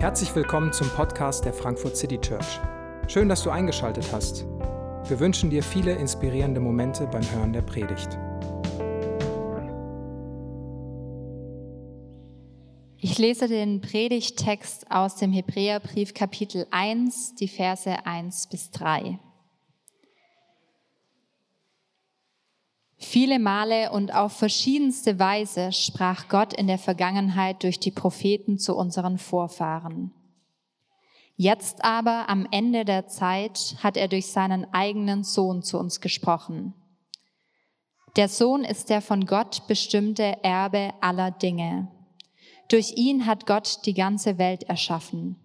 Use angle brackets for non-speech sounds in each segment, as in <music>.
Herzlich willkommen zum Podcast der Frankfurt City Church. Schön, dass du eingeschaltet hast. Wir wünschen dir viele inspirierende Momente beim Hören der Predigt. Ich lese den Predigttext aus dem Hebräerbrief Kapitel 1, die Verse 1 bis 3. Viele Male und auf verschiedenste Weise sprach Gott in der Vergangenheit durch die Propheten zu unseren Vorfahren. Jetzt aber am Ende der Zeit hat er durch seinen eigenen Sohn zu uns gesprochen. Der Sohn ist der von Gott bestimmte Erbe aller Dinge. Durch ihn hat Gott die ganze Welt erschaffen.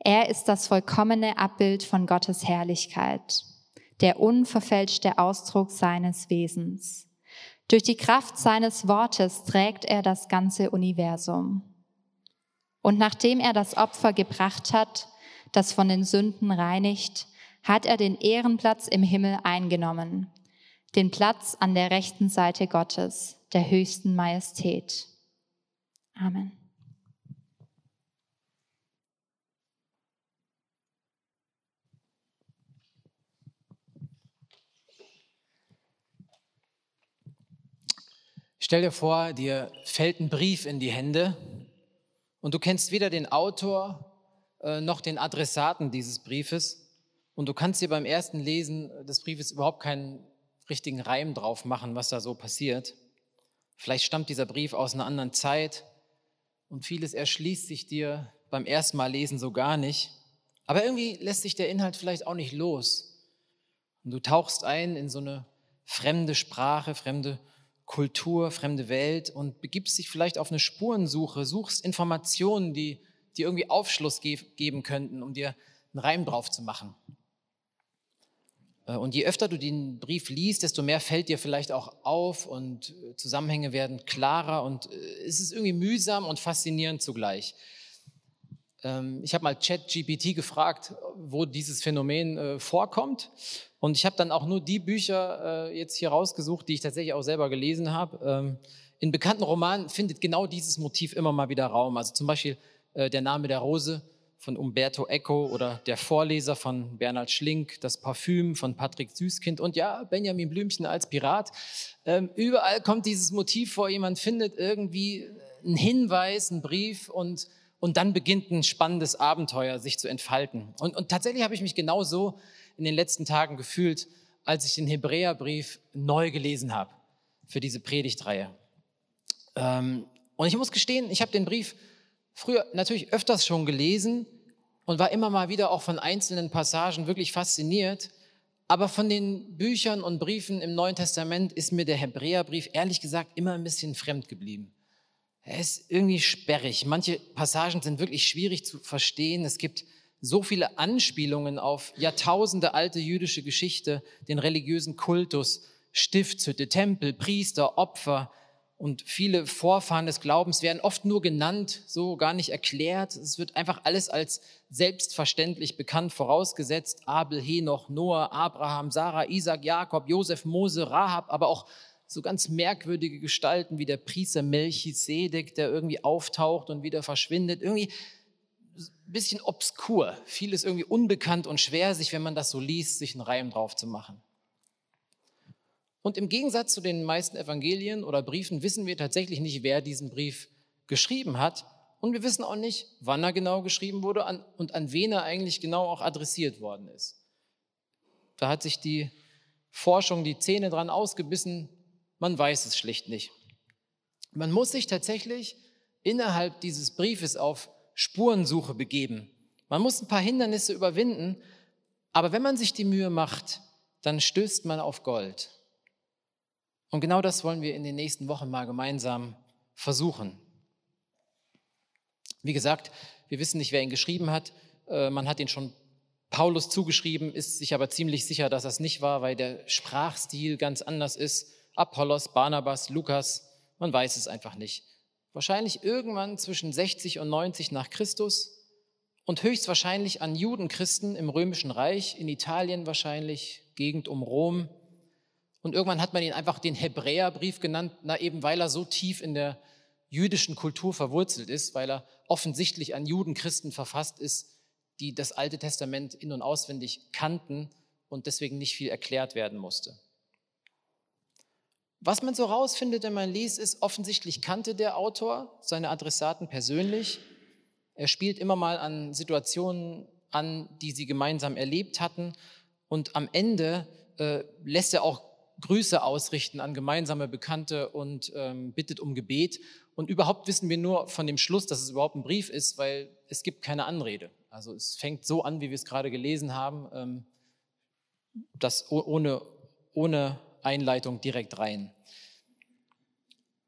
Er ist das vollkommene Abbild von Gottes Herrlichkeit der unverfälschte Ausdruck seines Wesens. Durch die Kraft seines Wortes trägt er das ganze Universum. Und nachdem er das Opfer gebracht hat, das von den Sünden reinigt, hat er den Ehrenplatz im Himmel eingenommen, den Platz an der rechten Seite Gottes, der höchsten Majestät. Amen. Stell dir vor, dir fällt ein Brief in die Hände und du kennst weder den Autor äh, noch den Adressaten dieses Briefes und du kannst dir beim ersten Lesen des Briefes überhaupt keinen richtigen Reim drauf machen, was da so passiert. Vielleicht stammt dieser Brief aus einer anderen Zeit und vieles erschließt sich dir beim ersten Mal lesen so gar nicht. Aber irgendwie lässt sich der Inhalt vielleicht auch nicht los. Und du tauchst ein in so eine fremde Sprache, fremde Kultur, fremde Welt und begibst dich vielleicht auf eine Spurensuche, suchst Informationen, die dir irgendwie Aufschluss ge geben könnten, um dir einen Reim drauf zu machen. Äh, und je öfter du den Brief liest, desto mehr fällt dir vielleicht auch auf und äh, Zusammenhänge werden klarer und äh, es ist irgendwie mühsam und faszinierend zugleich. Ähm, ich habe mal ChatGPT gefragt, wo dieses Phänomen vorkommt und ich habe dann auch nur die Bücher äh, jetzt hier rausgesucht, die ich tatsächlich auch selber gelesen habe. Ähm, in bekannten Romanen findet genau dieses Motiv immer mal wieder Raum. Also zum Beispiel äh, Der Name der Rose von Umberto Eco oder Der Vorleser von Bernhard Schlink, Das Parfüm von Patrick Süßkind und ja, Benjamin Blümchen als Pirat. Ähm, überall kommt dieses Motiv vor, jemand findet irgendwie einen Hinweis, einen Brief und, und dann beginnt ein spannendes Abenteuer sich zu entfalten. Und, und tatsächlich habe ich mich genau so in den letzten Tagen gefühlt, als ich den Hebräerbrief neu gelesen habe für diese Predigtreihe. Ähm, und ich muss gestehen, ich habe den Brief früher natürlich öfters schon gelesen und war immer mal wieder auch von einzelnen Passagen wirklich fasziniert. Aber von den Büchern und Briefen im Neuen Testament ist mir der Hebräerbrief ehrlich gesagt immer ein bisschen fremd geblieben. Er ist irgendwie sperrig. Manche Passagen sind wirklich schwierig zu verstehen. Es gibt so viele Anspielungen auf Jahrtausende alte jüdische Geschichte, den religiösen Kultus, Stiftshütte, Tempel, Priester, Opfer und viele Vorfahren des Glaubens werden oft nur genannt, so gar nicht erklärt. Es wird einfach alles als selbstverständlich bekannt vorausgesetzt. Abel, Henoch, Noah, Abraham, Sarah, Isaac, Jakob, Josef, Mose, Rahab, aber auch so ganz merkwürdige Gestalten wie der Priester Melchisedek, der irgendwie auftaucht und wieder verschwindet. Irgendwie bisschen obskur. Vieles irgendwie unbekannt und schwer, sich, wenn man das so liest, sich einen Reim drauf zu machen. Und im Gegensatz zu den meisten Evangelien oder Briefen wissen wir tatsächlich nicht, wer diesen Brief geschrieben hat. Und wir wissen auch nicht, wann er genau geschrieben wurde und an wen er eigentlich genau auch adressiert worden ist. Da hat sich die Forschung die Zähne dran ausgebissen. Man weiß es schlicht nicht. Man muss sich tatsächlich innerhalb dieses Briefes auf Spurensuche begeben. Man muss ein paar Hindernisse überwinden, aber wenn man sich die Mühe macht, dann stößt man auf Gold. Und genau das wollen wir in den nächsten Wochen mal gemeinsam versuchen. Wie gesagt, wir wissen nicht, wer ihn geschrieben hat. Äh, man hat ihn schon Paulus zugeschrieben, ist sich aber ziemlich sicher, dass das nicht war, weil der Sprachstil ganz anders ist. Apollos, Barnabas, Lukas, man weiß es einfach nicht wahrscheinlich irgendwann zwischen 60 und 90 nach Christus und höchstwahrscheinlich an Judenchristen im Römischen Reich, in Italien wahrscheinlich, Gegend um Rom. Und irgendwann hat man ihn einfach den Hebräerbrief genannt, na eben weil er so tief in der jüdischen Kultur verwurzelt ist, weil er offensichtlich an Judenchristen verfasst ist, die das Alte Testament in und auswendig kannten und deswegen nicht viel erklärt werden musste. Was man so rausfindet, wenn man liest, ist, offensichtlich kannte der Autor seine Adressaten persönlich. Er spielt immer mal an Situationen an, die sie gemeinsam erlebt hatten. Und am Ende äh, lässt er auch Grüße ausrichten an gemeinsame Bekannte und ähm, bittet um Gebet. Und überhaupt wissen wir nur von dem Schluss, dass es überhaupt ein Brief ist, weil es gibt keine Anrede. Also es fängt so an, wie wir es gerade gelesen haben, ähm, das ohne, ohne Einleitung direkt rein.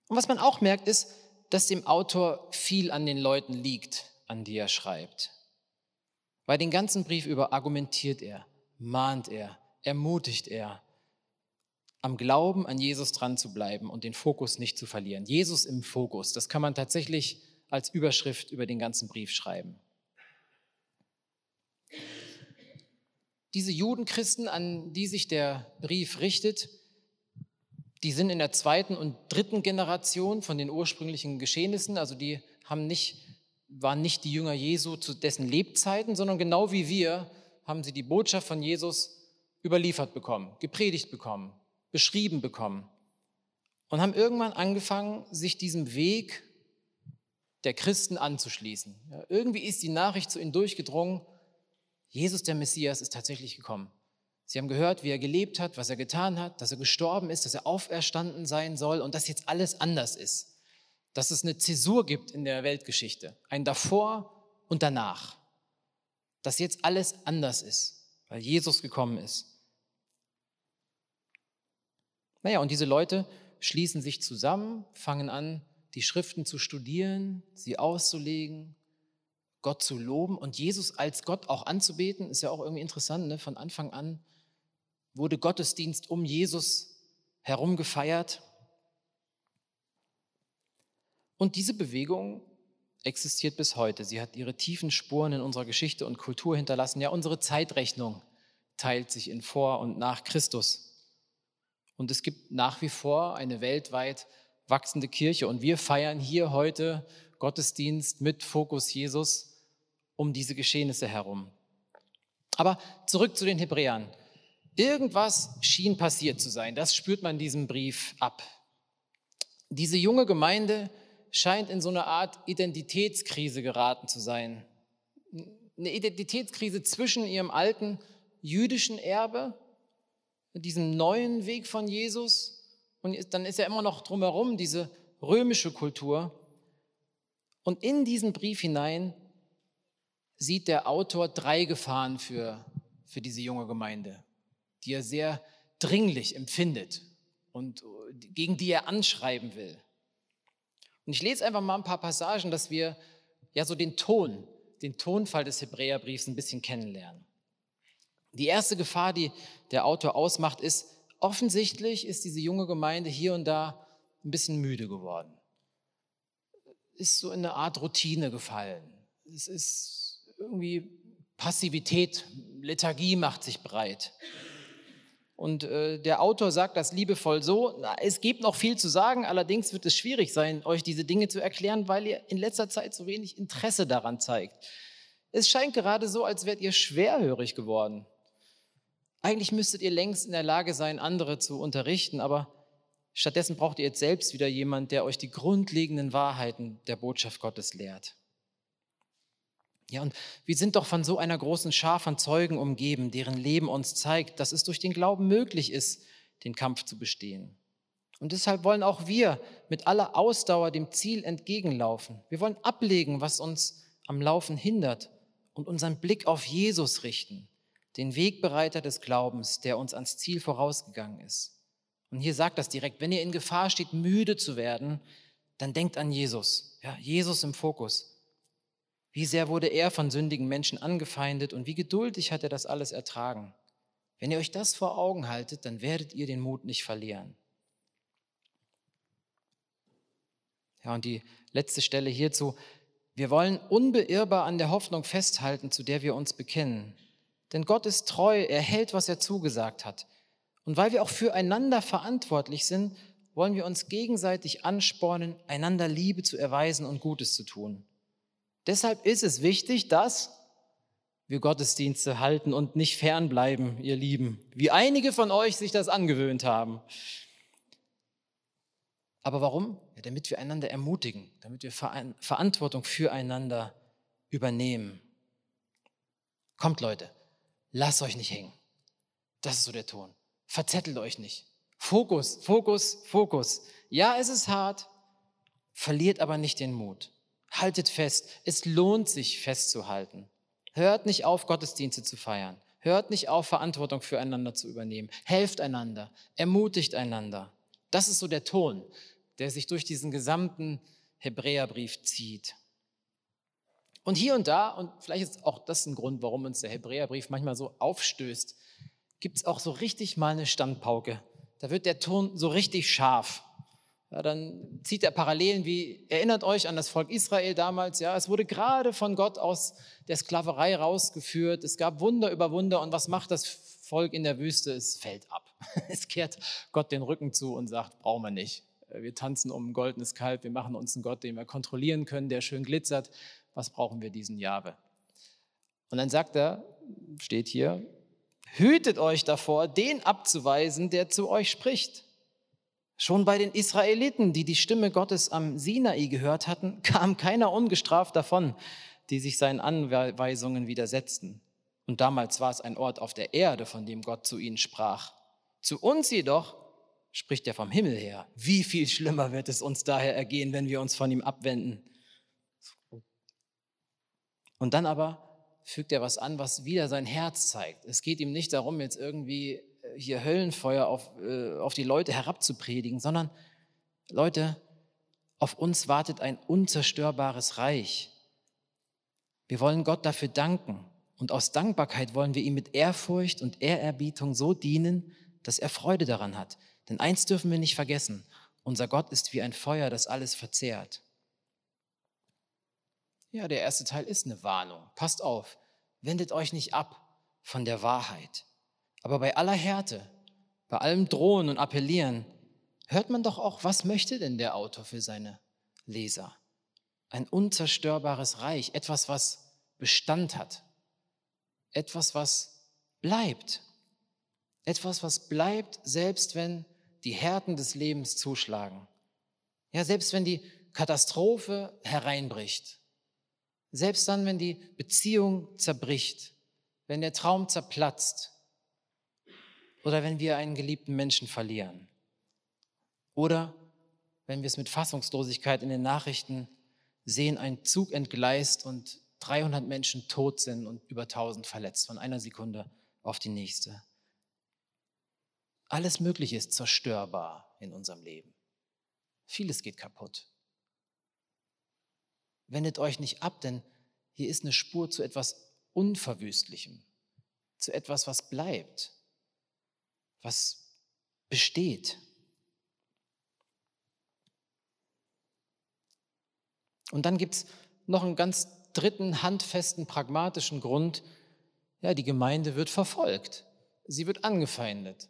Und was man auch merkt, ist, dass dem Autor viel an den Leuten liegt, an die er schreibt. Weil den ganzen Brief über argumentiert er, mahnt er, ermutigt er, am Glauben an Jesus dran zu bleiben und den Fokus nicht zu verlieren. Jesus im Fokus, das kann man tatsächlich als Überschrift über den ganzen Brief schreiben. Diese Judenchristen, an die sich der Brief richtet, die sind in der zweiten und dritten Generation von den ursprünglichen Geschehnissen, also die haben nicht, waren nicht die Jünger Jesu zu dessen Lebzeiten, sondern genau wie wir haben sie die Botschaft von Jesus überliefert bekommen, gepredigt bekommen, beschrieben bekommen und haben irgendwann angefangen, sich diesem Weg der Christen anzuschließen. Ja, irgendwie ist die Nachricht zu ihnen durchgedrungen, Jesus der Messias ist tatsächlich gekommen. Sie haben gehört, wie er gelebt hat, was er getan hat, dass er gestorben ist, dass er auferstanden sein soll und dass jetzt alles anders ist. Dass es eine Zäsur gibt in der Weltgeschichte, ein davor und danach. Dass jetzt alles anders ist, weil Jesus gekommen ist. Naja, und diese Leute schließen sich zusammen, fangen an, die Schriften zu studieren, sie auszulegen, Gott zu loben und Jesus als Gott auch anzubeten, ist ja auch irgendwie interessant, ne? von Anfang an wurde Gottesdienst um Jesus herum gefeiert. Und diese Bewegung existiert bis heute. Sie hat ihre tiefen Spuren in unserer Geschichte und Kultur hinterlassen. Ja, unsere Zeitrechnung teilt sich in vor und nach Christus. Und es gibt nach wie vor eine weltweit wachsende Kirche. Und wir feiern hier heute Gottesdienst mit Fokus Jesus um diese Geschehnisse herum. Aber zurück zu den Hebräern. Irgendwas schien passiert zu sein. Das spürt man in diesem Brief ab. Diese junge Gemeinde scheint in so eine Art Identitätskrise geraten zu sein. Eine Identitätskrise zwischen ihrem alten jüdischen Erbe, diesem neuen Weg von Jesus, und dann ist ja immer noch drumherum diese römische Kultur. Und in diesen Brief hinein sieht der Autor drei Gefahren für, für diese junge Gemeinde die er sehr dringlich empfindet und äh, gegen die er anschreiben will. Und ich lese einfach mal ein paar Passagen, dass wir ja so den Ton, den Tonfall des Hebräerbriefs ein bisschen kennenlernen. Die erste Gefahr, die der Autor ausmacht, ist, offensichtlich ist diese junge Gemeinde hier und da ein bisschen müde geworden. Ist so in eine Art Routine gefallen. Es ist irgendwie Passivität, Lethargie macht sich breit. Und äh, der Autor sagt das liebevoll so, es gibt noch viel zu sagen, allerdings wird es schwierig sein, euch diese Dinge zu erklären, weil ihr in letzter Zeit so wenig Interesse daran zeigt. Es scheint gerade so, als wärt ihr schwerhörig geworden. Eigentlich müsstet ihr längst in der Lage sein, andere zu unterrichten, aber stattdessen braucht ihr jetzt selbst wieder jemand, der euch die grundlegenden Wahrheiten der Botschaft Gottes lehrt. Ja, und wir sind doch von so einer großen Schar von Zeugen umgeben, deren Leben uns zeigt, dass es durch den Glauben möglich ist, den Kampf zu bestehen. Und deshalb wollen auch wir mit aller Ausdauer dem Ziel entgegenlaufen. Wir wollen ablegen, was uns am Laufen hindert und unseren Blick auf Jesus richten, den Wegbereiter des Glaubens, der uns ans Ziel vorausgegangen ist. Und hier sagt das direkt, wenn ihr in Gefahr steht, müde zu werden, dann denkt an Jesus. Ja, Jesus im Fokus. Wie sehr wurde er von sündigen Menschen angefeindet und wie geduldig hat er das alles ertragen. Wenn ihr euch das vor Augen haltet, dann werdet ihr den Mut nicht verlieren. Ja, und die letzte Stelle hierzu. Wir wollen unbeirrbar an der Hoffnung festhalten, zu der wir uns bekennen. Denn Gott ist treu, er hält, was er zugesagt hat. Und weil wir auch füreinander verantwortlich sind, wollen wir uns gegenseitig anspornen, einander Liebe zu erweisen und Gutes zu tun. Deshalb ist es wichtig, dass wir Gottesdienste halten und nicht fernbleiben, ihr Lieben, wie einige von euch sich das angewöhnt haben. Aber warum? Ja, damit wir einander ermutigen, damit wir Verantwortung füreinander übernehmen. Kommt Leute, lasst euch nicht hängen. Das ist so der Ton. Verzettelt euch nicht. Fokus, Fokus, Fokus. Ja, es ist hart, verliert aber nicht den Mut. Haltet fest, es lohnt sich festzuhalten. Hört nicht auf, Gottesdienste zu feiern. Hört nicht auf, Verantwortung füreinander zu übernehmen. Helft einander, ermutigt einander. Das ist so der Ton, der sich durch diesen gesamten Hebräerbrief zieht. Und hier und da, und vielleicht ist auch das ein Grund, warum uns der Hebräerbrief manchmal so aufstößt, gibt es auch so richtig mal eine Standpauke. Da wird der Ton so richtig scharf. Ja, dann zieht er Parallelen wie, erinnert euch an das Volk Israel damals, ja, es wurde gerade von Gott aus der Sklaverei rausgeführt, es gab Wunder über Wunder und was macht das Volk in der Wüste? Es fällt ab. <laughs> Es kehrt Gott den Rücken zu und sagt, brauchen wir nicht. Wir tanzen um ein goldenes Kalb, wir machen uns einen Gott, den wir kontrollieren können, der schön glitzert. Was brauchen wir diesen Jahwe? Und dann sagt er, steht hier, hütet euch davor, den abzuweisen, der zu euch spricht. Schon bei den Israeliten, die die Stimme Gottes am Sinai gehört hatten, <laughs> kam keiner ungestraft davon, die sich seinen Anweisungen widersetzten. Und damals war es ein Ort auf der Erde, von dem Gott zu ihnen sprach. Zu uns jedoch spricht er vom Himmel her. Wie viel schlimmer wird es uns daher ergehen, wenn wir uns von ihm abwenden? Und dann aber fügt er was an, was wieder sein Herz zeigt. Es geht ihm nicht darum, jetzt irgendwie hier Höllenfeuer auf, äh, auf die Leute herabzupredigen, sondern Leute, auf uns wartet ein unzerstörbares Reich. Wir wollen Gott dafür danken und aus Dankbarkeit wollen wir ihm mit Ehrfurcht und Ehrerbietung so dienen, dass er Freude daran hat. Denn eins dürfen wir nicht vergessen, unser Gott ist wie ein Feuer, das alles verzehrt. Ja, der erste Teil ist eine Warnung. Passt auf, wendet euch nicht ab von der Wahrheit. Aber bei aller Härte, bei allem Drohen und Appellieren, hört man doch auch, was möchte denn der Autor für seine Leser? Ein unzerstörbares Reich, etwas, was Bestand hat, etwas, was bleibt, etwas, was bleibt, selbst wenn die Härten des Lebens zuschlagen. Ja, selbst wenn die Katastrophe hereinbricht, selbst dann, wenn die Beziehung zerbricht, wenn der Traum zerplatzt, oder wenn wir einen geliebten Menschen verlieren. Oder wenn wir es mit Fassungslosigkeit in den Nachrichten sehen, ein Zug entgleist und 300 Menschen tot sind und über 1000 verletzt von einer Sekunde auf die nächste. Alles Mögliche ist zerstörbar in unserem Leben. Vieles geht kaputt. Wendet euch nicht ab, denn hier ist eine Spur zu etwas Unverwüstlichem, zu etwas, was bleibt was besteht. Und dann gibt es noch einen ganz dritten, handfesten, pragmatischen Grund. Ja, die Gemeinde wird verfolgt. Sie wird angefeindet.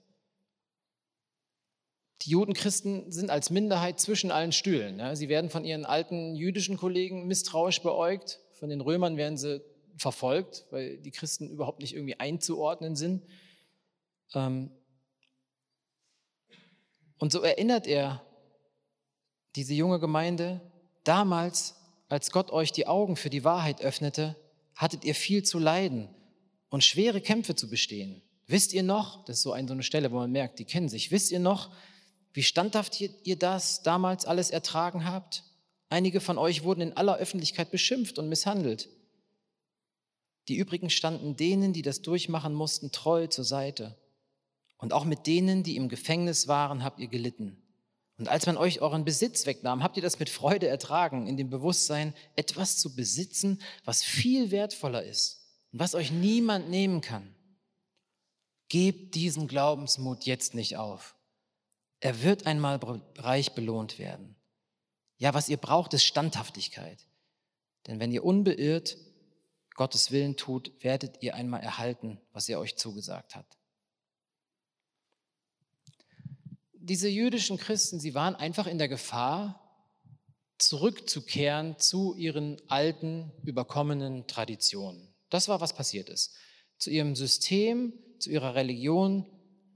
Die Judenchristen sind als Minderheit zwischen allen Stühlen. Ja. Sie werden von ihren alten jüdischen Kollegen misstrauisch beäugt. Von den Römern werden sie verfolgt, weil die Christen überhaupt nicht irgendwie einzuordnen sind. Ähm, und so erinnert er diese junge Gemeinde, damals, als Gott euch die Augen für die Wahrheit öffnete, hattet ihr viel zu leiden und schwere Kämpfe zu bestehen. Wisst ihr noch, das ist so eine, Stelle, wo man merkt, die kennen sich, wisst ihr noch, wie standhaft ihr das damals alles ertragen habt? Einige von euch wurden in aller Öffentlichkeit beschimpft und misshandelt. Die übrigen standen denen, die das durchmachen mussten, treu zur Seite. Und auch mit denen, die im Gefängnis waren, habt ihr gelitten. Und als man euch euren Besitz wegnahm, habt ihr das mit Freude ertragen, in dem Bewusstsein, etwas zu besitzen, was viel wertvoller ist und was euch niemand nehmen kann. Gebt diesen Glaubensmut jetzt nicht auf. Er wird einmal reich belohnt werden. Ja, was ihr braucht, ist Standhaftigkeit. Denn wenn ihr unbeirrt Gottes Willen tut, werdet ihr einmal erhalten, was er euch zugesagt hat. Diese jüdischen Christen, sie waren einfach in der Gefahr, zurückzukehren zu ihren alten, überkommenen Traditionen. Das war, was passiert ist. Zu ihrem System, zu ihrer Religion,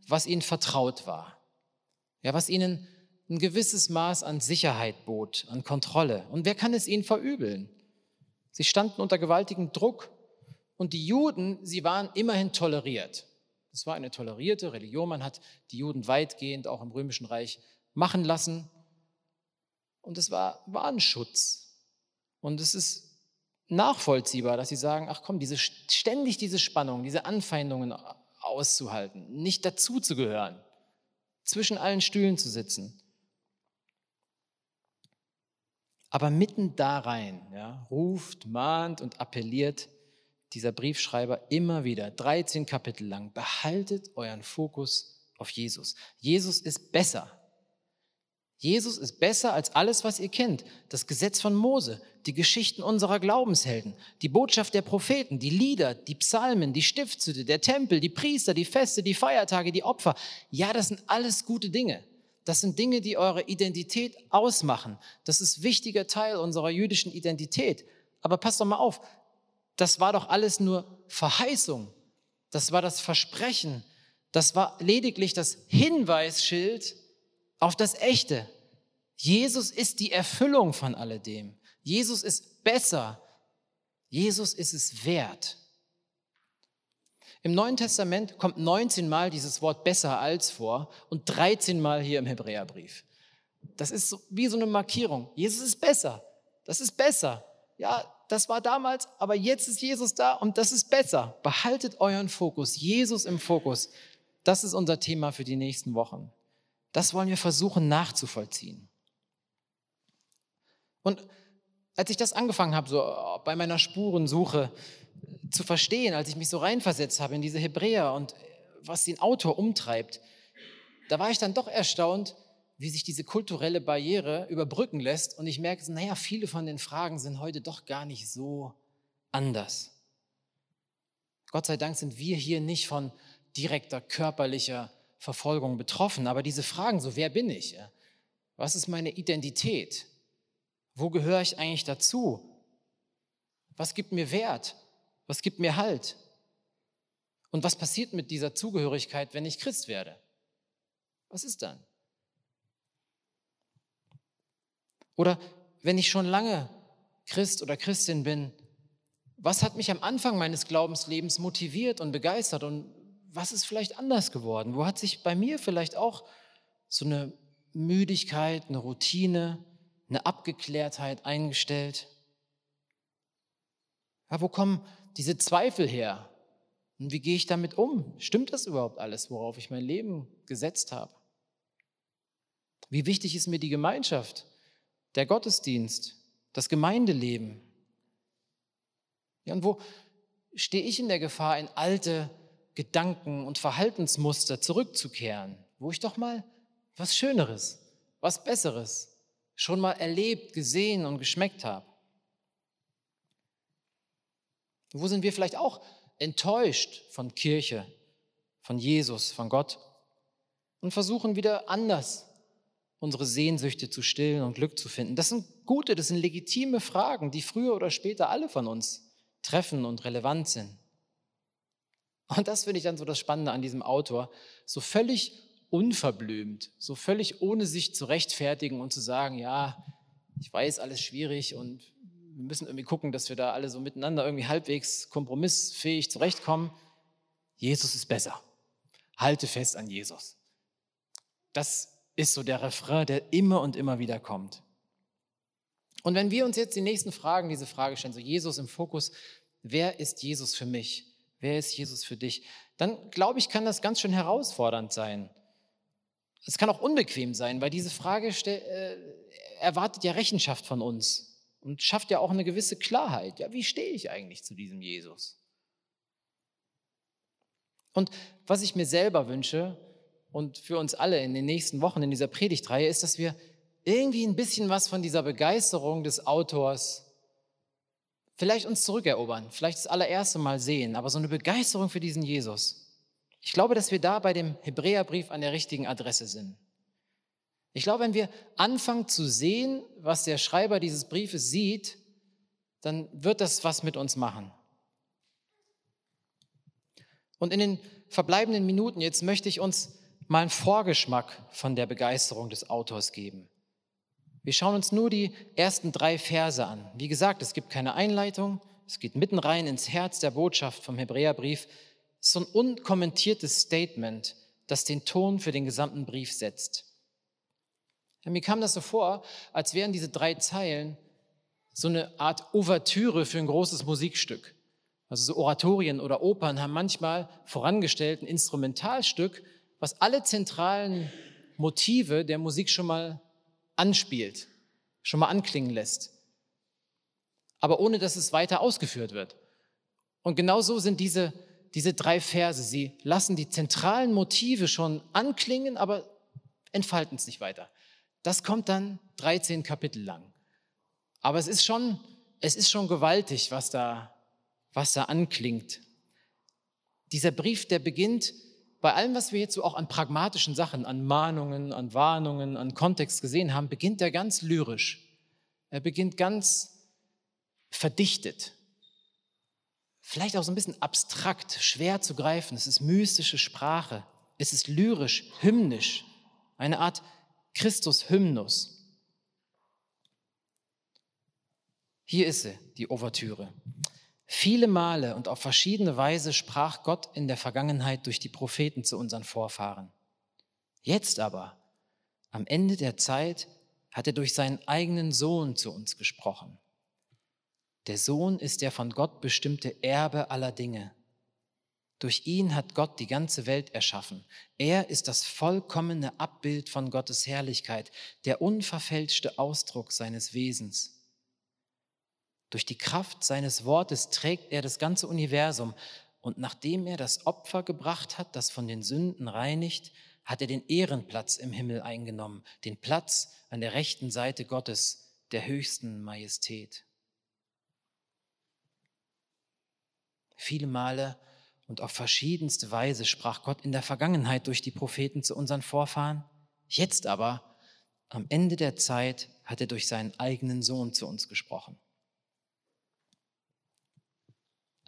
was ihnen vertraut war. Ja, was ihnen ein gewisses Maß an Sicherheit bot, an Kontrolle. Und wer kann es ihnen verübeln? Sie standen unter gewaltigem Druck und die Juden, sie waren immerhin toleriert. Es war eine tolerierte Religion. Man hat die Juden weitgehend auch im Römischen Reich machen lassen. Und es war, ein Schutz. Und es ist nachvollziehbar, dass sie sagen, ach komm, diese, ständig diese Spannung, diese Anfeindungen auszuhalten, nicht dazuzugehören, zwischen allen Stühlen zu sitzen. Aber mitten da rein ja, ruft, mahnt und appelliert dieser Briefschreiber immer wieder, 13 Kapitel lang, behaltet euren Fokus auf Jesus. Jesus ist besser. Jesus ist besser als alles, was ihr kennt. Das Gesetz von Mose, die Geschichten unserer Glaubenshelden, die Botschaft der Propheten, die Lieder, die Psalmen, die Stiftshütte, der Tempel, die Priester, die Feste, die Feiertage, die Opfer. Ja, das sind alles gute Dinge. Das sind Dinge, die eure Identität ausmachen. Das ist wichtiger Teil unserer jüdischen Identität. Aber passt doch mal auf, das war doch alles nur Verheißung. Das war das Versprechen. Das war lediglich das Hinweisschild auf das Echte. Jesus ist die Erfüllung von alledem. Jesus ist besser. Jesus ist es wert. Im Neuen Testament kommt 19 Mal dieses Wort besser als vor und 13 Mal hier im Hebräerbrief. Das ist wie so eine Markierung. Jesus ist besser. Das ist besser. Ja, das war damals, aber jetzt ist Jesus da und das ist besser. Behaltet euren Fokus, Jesus im Fokus. Das ist unser Thema für die nächsten Wochen. Das wollen wir versuchen nachzuvollziehen. Und als ich das angefangen habe, so bei meiner Spurensuche zu verstehen, als ich mich so reinversetzt habe in diese Hebräer und was den Autor umtreibt, da war ich dann doch erstaunt, wie sich diese kulturelle Barriere überbrücken lässt. Und ich merke, naja, viele von den Fragen sind heute doch gar nicht so anders. Gott sei Dank sind wir hier nicht von direkter körperlicher Verfolgung betroffen. Aber diese Fragen, so wer bin ich? Was ist meine Identität? Wo gehöre ich eigentlich dazu? Was gibt mir Wert? Was gibt mir Halt? Und was passiert mit dieser Zugehörigkeit, wenn ich Christ werde? Was ist dann? Oder wenn ich schon lange Christ oder Christin bin, was hat mich am Anfang meines Glaubenslebens motiviert und begeistert und was ist vielleicht anders geworden? Wo hat sich bei mir vielleicht auch so eine Müdigkeit, eine Routine, eine Abgeklärtheit eingestellt? Ja, wo kommen diese Zweifel her? Und wie gehe ich damit um? Stimmt das überhaupt alles, worauf ich mein Leben gesetzt habe? Wie wichtig ist mir die Gemeinschaft? Der Gottesdienst, das Gemeindeleben. Ja, und wo stehe ich in der Gefahr, in alte Gedanken und Verhaltensmuster zurückzukehren, wo ich doch mal was Schöneres, was Besseres schon mal erlebt, gesehen und geschmeckt habe? Wo sind wir vielleicht auch enttäuscht von Kirche, von Jesus, von Gott und versuchen wieder anders unsere Sehnsüchte zu stillen und Glück zu finden? Das sind gute, das sind legitime Fragen, die früher oder später alle von uns treffen und relevant sind. Und das finde ich dann so das Spannende an diesem Autor, so völlig unverblümt, so völlig ohne sich zu rechtfertigen und zu sagen, ja, ich weiß, alles schwierig und wir müssen irgendwie gucken, dass wir da alle so miteinander irgendwie halbwegs kompromissfähig zurechtkommen. Jesus ist besser. Halte fest an Jesus. Das ist so der Refrain, der immer und immer wieder kommt. Und wenn wir uns jetzt die nächsten Fragen, diese Frage stellen, so Jesus im Fokus, wer ist Jesus für mich? Wer ist Jesus für dich? Dann glaube ich, kann das ganz schön herausfordernd sein. Es kann auch unbequem sein, weil diese Frage äh, erwartet ja Rechenschaft von uns und schafft ja auch eine gewisse Klarheit. Ja, wie stehe ich eigentlich zu diesem Jesus? Und was ich mir selber wünsche, und für uns alle in den nächsten Wochen in dieser Predigtreihe ist, dass wir irgendwie ein bisschen was von dieser Begeisterung des Autors vielleicht uns zurückerobern, vielleicht das allererste Mal sehen, aber so eine Begeisterung für diesen Jesus. Ich glaube, dass wir da bei dem Hebräerbrief an der richtigen Adresse sind. Ich glaube, wenn wir anfangen zu sehen, was der Schreiber dieses Briefes sieht, dann wird das was mit uns machen. Und in den verbleibenden Minuten jetzt möchte ich uns mal einen Vorgeschmack von der Begeisterung des Autors geben. Wir schauen uns nur die ersten drei Verse an. Wie gesagt, es gibt keine Einleitung, es geht mitten rein ins Herz der Botschaft vom Hebräerbrief. Es ist so ein unkommentiertes Statement, das den Ton für den gesamten Brief setzt. Ja, mir kam das so vor, als wären diese drei Zeilen so eine Art Ouvertüre für ein großes Musikstück. Also so Oratorien oder Opern haben manchmal vorangestellt ein Instrumentalstück, was alle zentralen Motive der Musik schon mal anspielt, schon mal anklingen lässt, aber ohne dass es weiter ausgeführt wird. Und genau so sind diese, diese drei Verse. Sie lassen die zentralen Motive schon anklingen, aber entfalten es nicht weiter. Das kommt dann 13 Kapitel lang. Aber es ist schon, es ist schon gewaltig, was da, was da anklingt. Dieser Brief, der beginnt bei allem, was wir jetzt so auch an pragmatischen Sachen, an Mahnungen, an Warnungen, an Kontext gesehen haben, beginnt er ganz lyrisch. Er beginnt ganz verdichtet. Vielleicht auch so ein bisschen abstrakt, schwer zu greifen. Es ist mystische Sprache. Es ist lyrisch, hymnisch. Eine Art Christus-Hymnus. Hier ist sie, die Ouvertüre. Viele Male und auf verschiedene Weise sprach Gott in der Vergangenheit durch die Propheten zu unseren Vorfahren. Jetzt aber, am Ende der Zeit, hat er durch seinen eigenen Sohn zu uns gesprochen. Der Sohn ist der von Gott bestimmte Erbe aller Dinge. Durch ihn hat Gott die ganze Welt erschaffen. Er ist das vollkommene Abbild von Gottes Herrlichkeit, der unverfälschte Ausdruck seines Wesens. Durch die Kraft seines Wortes trägt er das ganze Universum. Und nachdem er das Opfer gebracht hat, das von den Sünden reinigt, hat er den Ehrenplatz im Himmel eingenommen, den Platz an der rechten Seite Gottes, der höchsten Majestät. Viele Male und auf verschiedenste Weise sprach Gott in der Vergangenheit durch die Propheten zu unseren Vorfahren. Jetzt aber, am Ende der Zeit, hat er durch seinen eigenen Sohn zu uns gesprochen.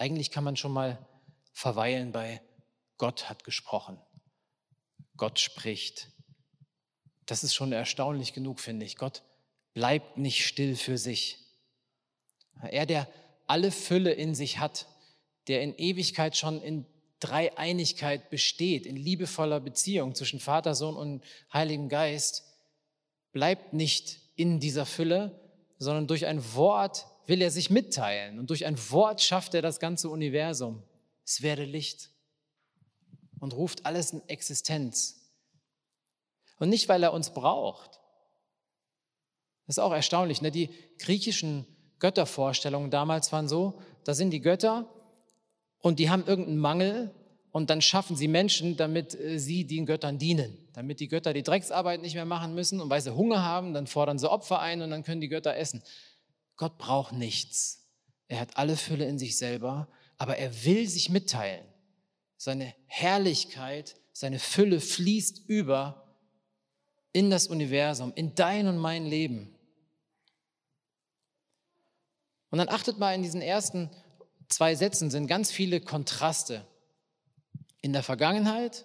Eigentlich kann man schon mal verweilen bei Gott hat gesprochen. Gott spricht. Das ist schon erstaunlich genug, finde ich. Gott bleibt nicht still für sich. Er, der alle Fülle in sich hat, der in Ewigkeit schon in Dreieinigkeit besteht, in liebevoller Beziehung zwischen Vater, Sohn und Heiligen Geist, bleibt nicht in dieser Fülle, sondern durch ein Wort will er sich mitteilen und durch ein Wort schafft er das ganze Universum. Es werde Licht und ruft alles in Existenz. Und nicht, weil er uns braucht. Das ist auch erstaunlich. Ne? Die griechischen Göttervorstellungen damals waren so, da sind die Götter und die haben irgendeinen Mangel und dann schaffen sie Menschen, damit äh, sie den Göttern dienen. Damit die Götter die Drecksarbeit nicht mehr machen müssen und weil sie Hunger haben, dann fordern sie Opfer ein und dann können die Götter essen. Gott braucht nichts. Er hat alle Fülle in sich selber, aber er will sich mitteilen. Seine Herrlichkeit, seine Fülle fließt über in das Universum, in dein und mein Leben. Und dann achtet mal, in diesen ersten zwei Sätzen sind ganz viele Kontraste. In der Vergangenheit,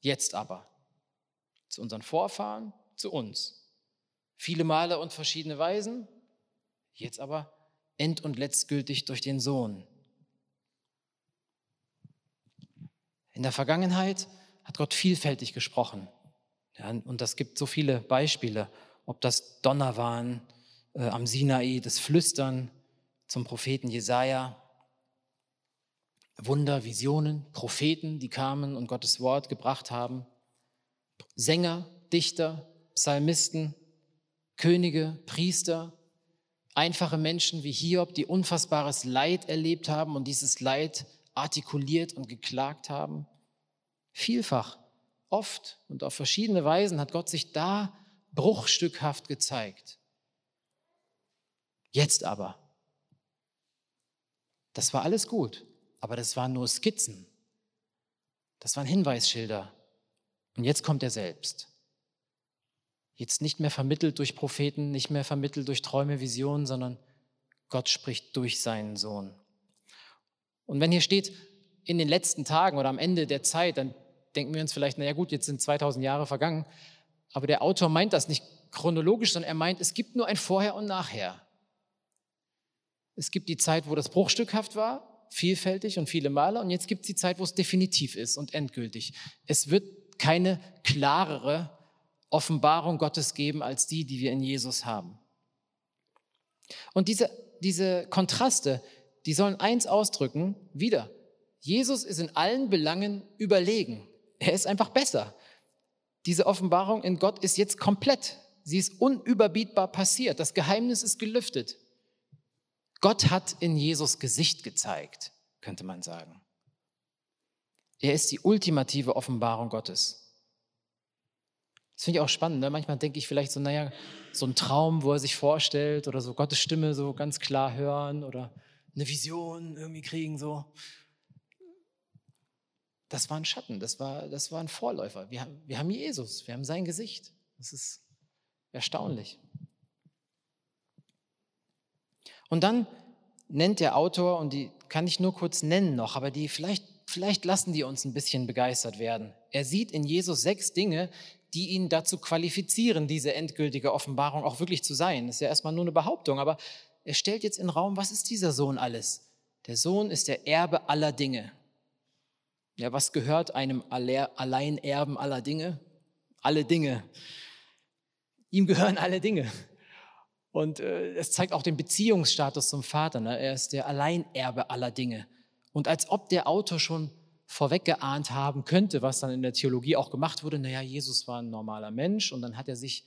jetzt aber. Zu unseren Vorfahren, zu uns. Viele Male und verschiedene Weisen, jetzt aber end- und letztgültig durch den Sohn. In der Vergangenheit hat Gott vielfältig gesprochen. Ja, und das gibt so viele Beispiele, ob das Donner waren äh, am Sinai, das Flüstern zum Propheten Jesaja, Wunder, Visionen, Propheten, die kamen und Gottes Wort gebracht haben, Sänger, Dichter, Psalmisten, Könige, Priester, einfache Menschen wie Hiob, die unfassbares Leid erlebt haben und dieses Leid artikuliert und geklagt haben. Vielfach, oft und auf verschiedene Weisen hat Gott sich da bruchstückhaft gezeigt. Jetzt aber, das war alles gut, aber das waren nur Skizzen. Das waren Hinweisschilder. Und jetzt kommt er selbst. Jetzt nicht mehr vermittelt durch Propheten, nicht mehr vermittelt durch Träume, Visionen, sondern Gott spricht durch seinen Sohn. Und wenn hier steht, in den letzten Tagen oder am Ende der Zeit, dann denken wir uns vielleicht, naja gut, jetzt sind 2000 Jahre vergangen. Aber der Autor meint das nicht chronologisch, sondern er meint, es gibt nur ein Vorher und Nachher. Es gibt die Zeit, wo das bruchstückhaft war, vielfältig und viele Male, und jetzt gibt es die Zeit, wo es definitiv ist und endgültig. Es wird keine klarere Offenbarung Gottes geben als die, die wir in Jesus haben. Und diese, diese Kontraste, die sollen eins ausdrücken, wieder, Jesus ist in allen Belangen überlegen. Er ist einfach besser. Diese Offenbarung in Gott ist jetzt komplett. Sie ist unüberbietbar passiert. Das Geheimnis ist gelüftet. Gott hat in Jesus Gesicht gezeigt, könnte man sagen. Er ist die ultimative Offenbarung Gottes. Das finde ich auch spannend. Ne? Manchmal denke ich vielleicht so, naja, so ein Traum, wo er sich vorstellt oder so Gottes Stimme so ganz klar hören oder eine Vision irgendwie kriegen, so. Das war ein Schatten, das war, das war ein Vorläufer. Wir haben, wir haben Jesus, wir haben sein Gesicht. Das ist erstaunlich. Und dann nennt der Autor, und die kann ich nur kurz nennen noch, aber die vielleicht, vielleicht lassen die uns ein bisschen begeistert werden. Er sieht in Jesus sechs Dinge, die ihn dazu qualifizieren, diese endgültige Offenbarung auch wirklich zu sein. Das ist ja erstmal nur eine Behauptung, aber er stellt jetzt in den Raum, was ist dieser Sohn alles? Der Sohn ist der Erbe aller Dinge. Ja, was gehört einem Alleinerben aller Dinge? Alle Dinge. Ihm gehören alle Dinge. Und äh, es zeigt auch den Beziehungsstatus zum Vater. Ne? Er ist der Alleinerbe aller Dinge. Und als ob der Autor schon vorweggeahnt haben könnte, was dann in der Theologie auch gemacht wurde, naja, Jesus war ein normaler Mensch und dann hat er sich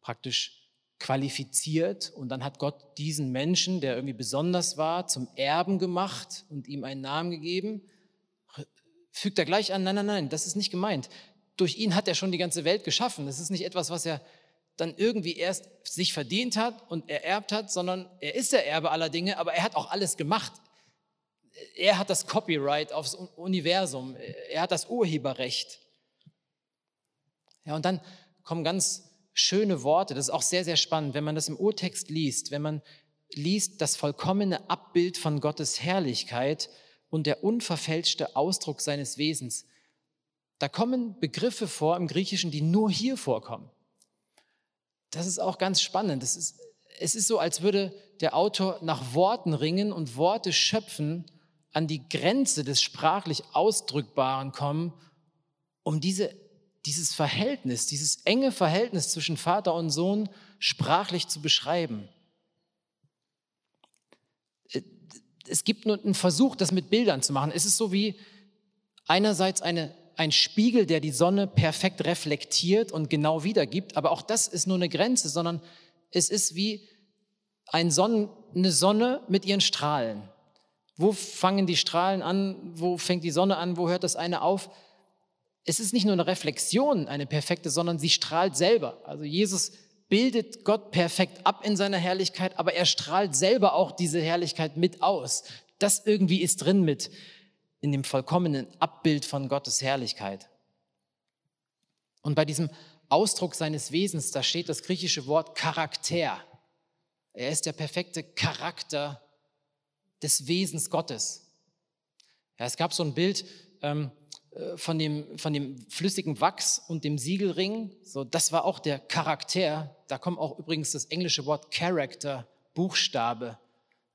praktisch qualifiziert und dann hat Gott diesen Menschen, der irgendwie besonders war, zum Erben gemacht und ihm einen Namen gegeben. Fügt er gleich an, nein, nein, nein, das ist nicht gemeint. Durch ihn hat er schon die ganze Welt geschaffen. Das ist nicht etwas, was er dann irgendwie erst sich verdient hat und ererbt hat, sondern er ist der Erbe aller Dinge, aber er hat auch alles gemacht. Er hat das Copyright aufs Universum, er hat das Urheberrecht. Ja, und dann kommen ganz schöne Worte, das ist auch sehr, sehr spannend, wenn man das im Urtext liest, wenn man liest das vollkommene Abbild von Gottes Herrlichkeit und der unverfälschte Ausdruck seines Wesens. Da kommen Begriffe vor im Griechischen, die nur hier vorkommen das ist auch ganz spannend. Es ist, es ist so, als würde der Autor nach Worten ringen und Worte schöpfen, an die Grenze des sprachlich Ausdrückbaren kommen, um diese, dieses Verhältnis, dieses enge Verhältnis zwischen Vater und Sohn sprachlich zu beschreiben. Es gibt nur einen Versuch, das mit Bildern zu machen. Es ist so wie einerseits eine ein Spiegel, der die Sonne perfekt reflektiert und genau wiedergibt. Aber auch das ist nur eine Grenze, sondern es ist wie ein Sonnen, eine Sonne mit ihren Strahlen. Wo fangen die Strahlen an? Wo fängt die Sonne an? Wo hört das eine auf? Es ist nicht nur eine Reflexion, eine perfekte, sondern sie strahlt selber. Also Jesus bildet Gott perfekt ab in seiner Herrlichkeit, aber er strahlt selber auch diese Herrlichkeit mit aus. Das irgendwie ist drin mit in dem vollkommenen Abbild von Gottes Herrlichkeit. Und bei diesem Ausdruck seines Wesens, da steht das griechische Wort Charakter. Er ist der perfekte Charakter des Wesens Gottes. Ja, es gab so ein Bild ähm, äh, von, dem, von dem flüssigen Wachs und dem Siegelring. So, das war auch der Charakter. Da kommt auch übrigens das englische Wort Character, Buchstabe.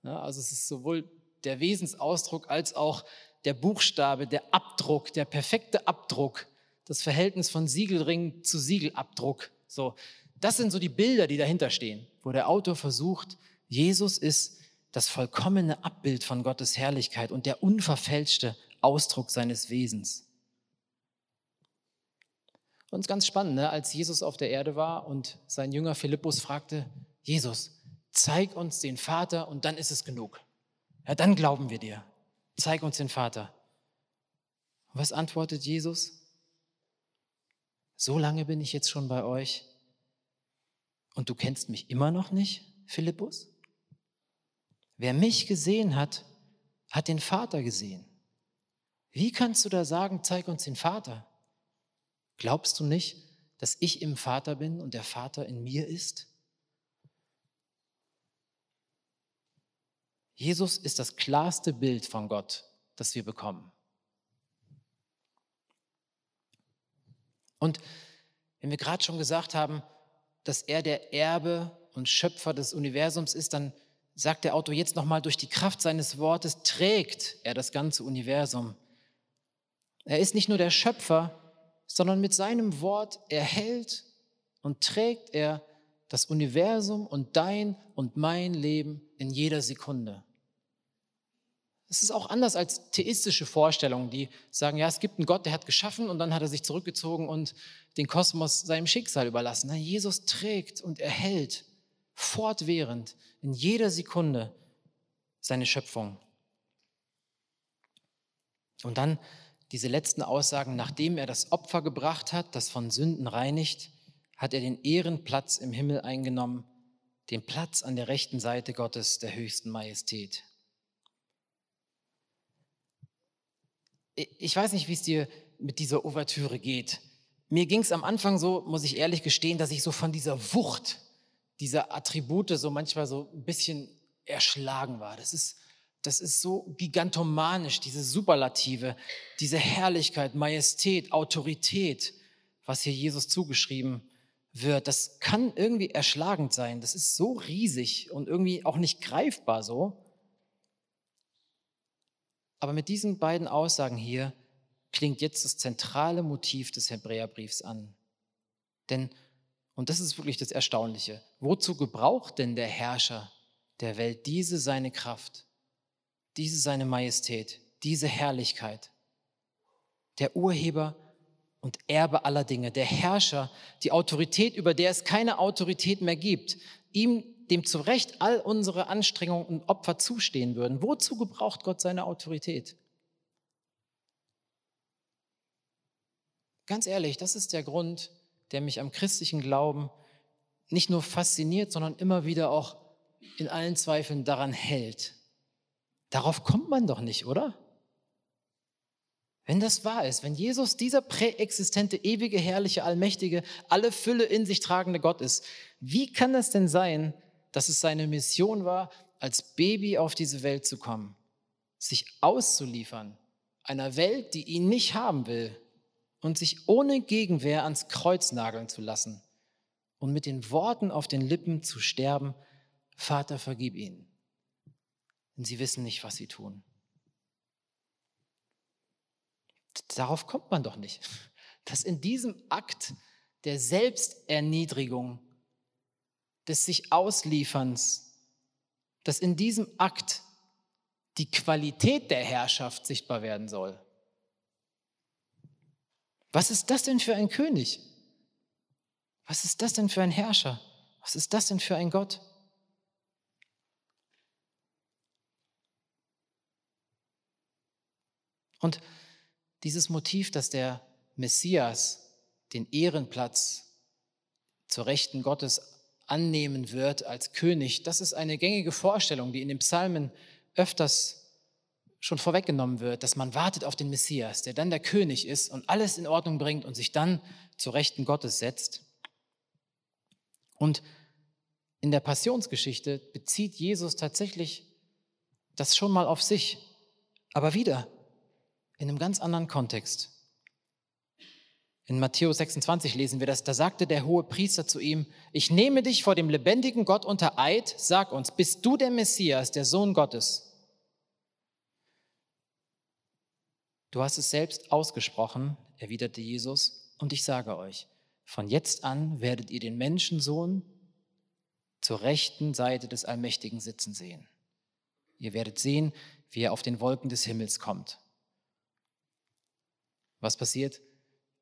Ja, also es ist sowohl der Wesensausdruck als auch der Buchstabe, der Abdruck, der perfekte Abdruck, das Verhältnis von Siegelring zu Siegelabdruck. So, das sind so die Bilder, die dahinter stehen, wo der Autor versucht, Jesus ist das vollkommene Abbild von Gottes Herrlichkeit und der unverfälschte Ausdruck seines Wesens. Und es ist ganz spannend, ne? als Jesus auf der Erde war und sein Jünger Philippus fragte, Jesus, zeig uns den Vater und dann ist es genug. Ja, dann glauben wir dir zeig uns den Vater. Was antwortet Jesus? So lange bin ich jetzt schon bei euch und du kennst mich immer noch nicht, Philippus? Wer mich gesehen hat, hat den Vater gesehen. Wie kannst du da sagen, zeig uns den Vater? Glaubst du nicht, dass ich im Vater bin und der Vater in mir ist? Jesus ist das klarste Bild von Gott, das wir bekommen. Und wenn wir gerade schon gesagt haben, dass er der Erbe und Schöpfer des Universums ist, dann sagt der Autor jetzt nochmal, durch die Kraft seines Wortes trägt er das ganze Universum. Er ist nicht nur der Schöpfer, sondern mit seinem Wort erhält und trägt er das Universum und dein und mein Leben in jeder Sekunde. Es ist auch anders als theistische Vorstellungen, die sagen, ja, es gibt einen Gott, der hat geschaffen und dann hat er sich zurückgezogen und den Kosmos seinem Schicksal überlassen. Jesus trägt und erhält fortwährend in jeder Sekunde seine Schöpfung. Und dann diese letzten Aussagen, nachdem er das Opfer gebracht hat, das von Sünden reinigt, hat er den Ehrenplatz im Himmel eingenommen, den Platz an der rechten Seite Gottes der höchsten Majestät. Ich weiß nicht, wie es dir mit dieser Ouvertüre geht. Mir ging es am Anfang so, muss ich ehrlich gestehen, dass ich so von dieser Wucht dieser Attribute so manchmal so ein bisschen erschlagen war. Das ist, das ist so gigantomanisch, diese Superlative, diese Herrlichkeit, Majestät, Autorität, was hier Jesus zugeschrieben wird. Das kann irgendwie erschlagend sein. Das ist so riesig und irgendwie auch nicht greifbar so. Aber mit diesen beiden Aussagen hier klingt jetzt das zentrale Motiv des Hebräerbriefs an. Denn und das ist wirklich das Erstaunliche. Wozu gebraucht denn der Herrscher der Welt diese seine Kraft, diese seine Majestät, diese Herrlichkeit? Der Urheber und Erbe aller Dinge, der Herrscher, die Autorität, über der es keine Autorität mehr gibt, ihm, dem zu Recht all unsere Anstrengungen und Opfer zustehen würden. Wozu gebraucht Gott seine Autorität? Ganz ehrlich, das ist der Grund, der mich am christlichen Glauben nicht nur fasziniert, sondern immer wieder auch in allen Zweifeln daran hält. Darauf kommt man doch nicht, oder? Wenn das wahr ist, wenn Jesus dieser präexistente, ewige, herrliche, allmächtige, alle Fülle in sich tragende Gott ist, wie kann das denn sein, dass es seine Mission war, als Baby auf diese Welt zu kommen, sich auszuliefern, einer Welt, die ihn nicht haben will, und sich ohne Gegenwehr ans Kreuz nageln zu lassen und mit den Worten auf den Lippen zu sterben, Vater, vergib ihnen. Denn sie wissen nicht, was sie tun. Darauf kommt man doch nicht. <laughs> Dass in diesem Akt der Selbsterniedrigung, des sich Auslieferns, dass in diesem Akt die Qualität der Herrschaft sichtbar werden soll. Was ist das denn für ein König? Was ist das denn für ein Herrscher? Was ist das denn für ein Gott? Und dieses Motiv, dass der Messias den Ehrenplatz zur Rechten Gottes annehmen wird als König, das ist eine gängige Vorstellung, die in den Psalmen öfters schon vorweggenommen wird, dass man wartet auf den Messias, der dann der König ist und alles in Ordnung bringt und sich dann zur Rechten Gottes setzt. Und in der Passionsgeschichte bezieht Jesus tatsächlich das schon mal auf sich, aber wieder in einem ganz anderen Kontext. In Matthäus 26 lesen wir das, da sagte der hohe Priester zu ihm, ich nehme dich vor dem lebendigen Gott unter Eid, sag uns, bist du der Messias, der Sohn Gottes? Du hast es selbst ausgesprochen, erwiderte Jesus, und ich sage euch, von jetzt an werdet ihr den Menschensohn zur rechten Seite des Allmächtigen sitzen sehen. Ihr werdet sehen, wie er auf den Wolken des Himmels kommt. Was passiert?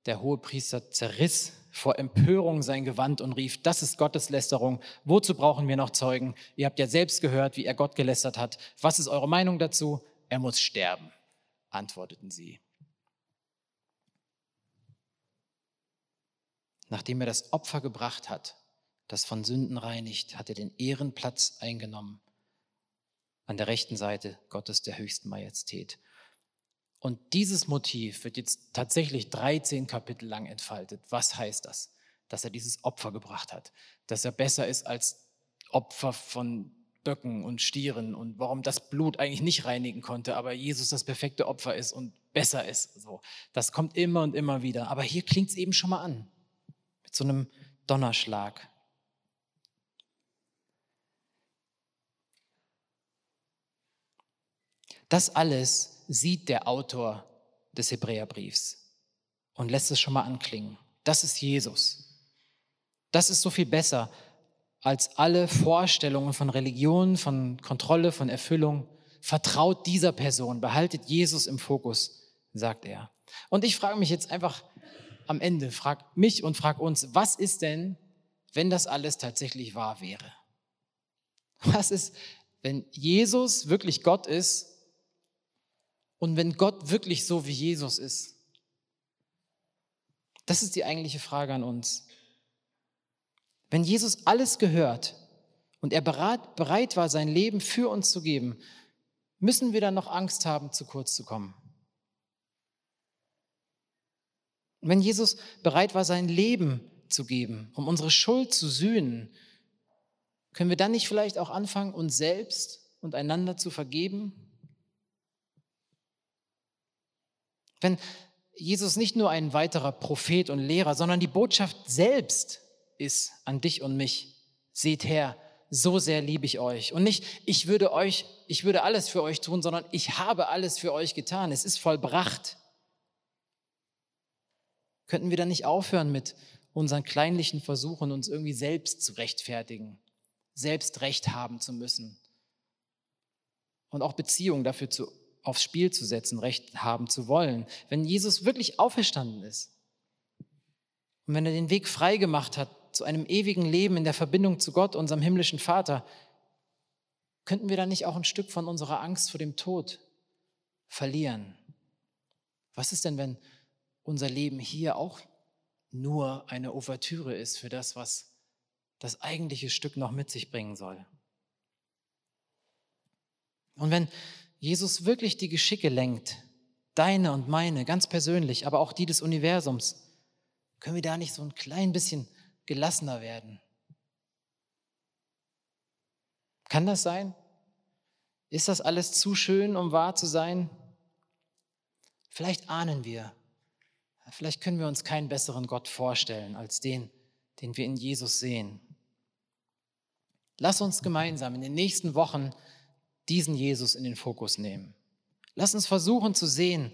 Der hohe Priester zerriss vor Empörung sein Gewand und rief, das ist Gotteslästerung. Wozu brauchen wir noch Zeugen? Ihr habt ja selbst gehört, wie er Gott gelästert hat. Was ist eure Meinung dazu? Er muss sterben antworteten sie. Nachdem er das Opfer gebracht hat, das von Sünden reinigt, hat er den Ehrenplatz eingenommen an der rechten Seite Gottes der höchsten Majestät. Und dieses Motiv wird jetzt tatsächlich 13 Kapitel lang entfaltet. Was heißt das? dass er dieses Opfer gebracht hat, dass er besser ist als Opfer von Böcken und Stieren und warum das Blut eigentlich nicht reinigen konnte, aber Jesus das perfekte Opfer ist und besser ist. So, das kommt immer und immer wieder. Aber hier klingt es eben schon mal an mit so einem Donnerschlag. Das alles sieht der Autor des Hebräerbriefs und lässt es schon mal anklingen. Das ist Jesus. Das ist so viel besser als alle Vorstellungen von Religion, von Kontrolle, von Erfüllung. Vertraut dieser Person, behaltet Jesus im Fokus, sagt er. Und ich frage mich jetzt einfach am Ende, frag mich und frag uns, was ist denn, wenn das alles tatsächlich wahr wäre? Was ist, wenn Jesus wirklich Gott ist und wenn Gott wirklich so wie Jesus ist? Das ist die eigentliche Frage an uns. Wenn Jesus alles gehört und er bereit war, sein Leben für uns zu geben, müssen wir dann noch Angst haben, zu kurz zu kommen? wenn Jesus bereit war, sein Leben zu geben, um unsere Schuld zu sühnen, können wir dann nicht vielleicht auch anfangen, uns selbst und einander zu vergeben? Wenn Jesus nicht nur ein weiterer Prophet und Lehrer, sondern die Botschaft selbst ist an dich und mich. Seht her, so sehr liebe ich euch. Und nicht, ich würde euch, ich würde alles für euch tun, sondern ich habe alles für euch getan. Es ist vollbracht. Könnten wir dann nicht aufhören mit unseren kleinlichen Versuchen, uns irgendwie selbst zu rechtfertigen, selbst Recht haben zu müssen und auch Beziehungen dafür zu aufs Spiel zu setzen, Recht haben zu wollen. Wenn Jesus wirklich auferstanden ist und wenn er den Weg frei gemacht hat zu einem ewigen Leben in der Verbindung zu Gott, unserem himmlischen Vater, könnten wir dann nicht auch ein Stück von unserer Angst vor dem Tod verlieren? Was ist denn, wenn unser Leben hier auch nur eine Ouvertüre ist für das, was das eigentliche Stück noch mit sich bringen soll? Und wenn Jesus wirklich die Geschicke lenkt, deine und meine, ganz persönlich, aber auch die des Universums, können wir da nicht so ein klein bisschen gelassener werden? Kann das sein? Ist das alles zu schön, um wahr zu sein? Vielleicht ahnen wir, vielleicht können wir uns keinen besseren Gott vorstellen als den, den wir in Jesus sehen. Lass uns gemeinsam in den nächsten Wochen diesen Jesus in den Fokus nehmen. Lass uns versuchen zu sehen,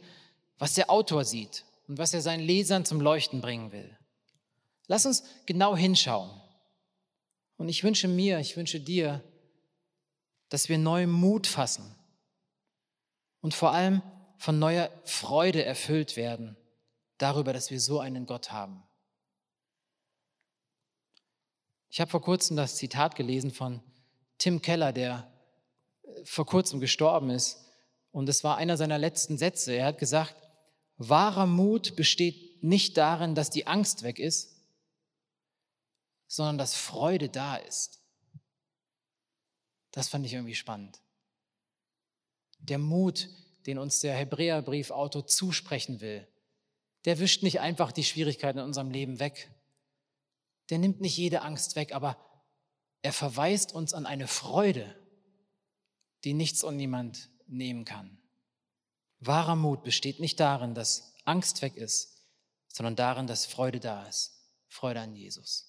was der Autor sieht und was er seinen Lesern zum Leuchten bringen will. Lass uns genau hinschauen. Und ich wünsche mir, ich wünsche dir, dass wir neuen Mut fassen und vor allem von neuer Freude erfüllt werden darüber, dass wir so einen Gott haben. Ich habe vor kurzem das Zitat gelesen von Tim Keller, der vor kurzem gestorben ist. Und es war einer seiner letzten Sätze. Er hat gesagt, wahrer Mut besteht nicht darin, dass die Angst weg ist, sondern dass Freude da ist. Das fand ich irgendwie spannend. Der Mut, den uns der Hebräerbriefautor zusprechen will, der wischt nicht einfach die Schwierigkeiten in unserem Leben weg. Der nimmt nicht jede Angst weg, aber er verweist uns an eine Freude, die nichts und niemand nehmen kann. Wahrer Mut besteht nicht darin, dass Angst weg ist, sondern darin, dass Freude da ist. Freude an Jesus.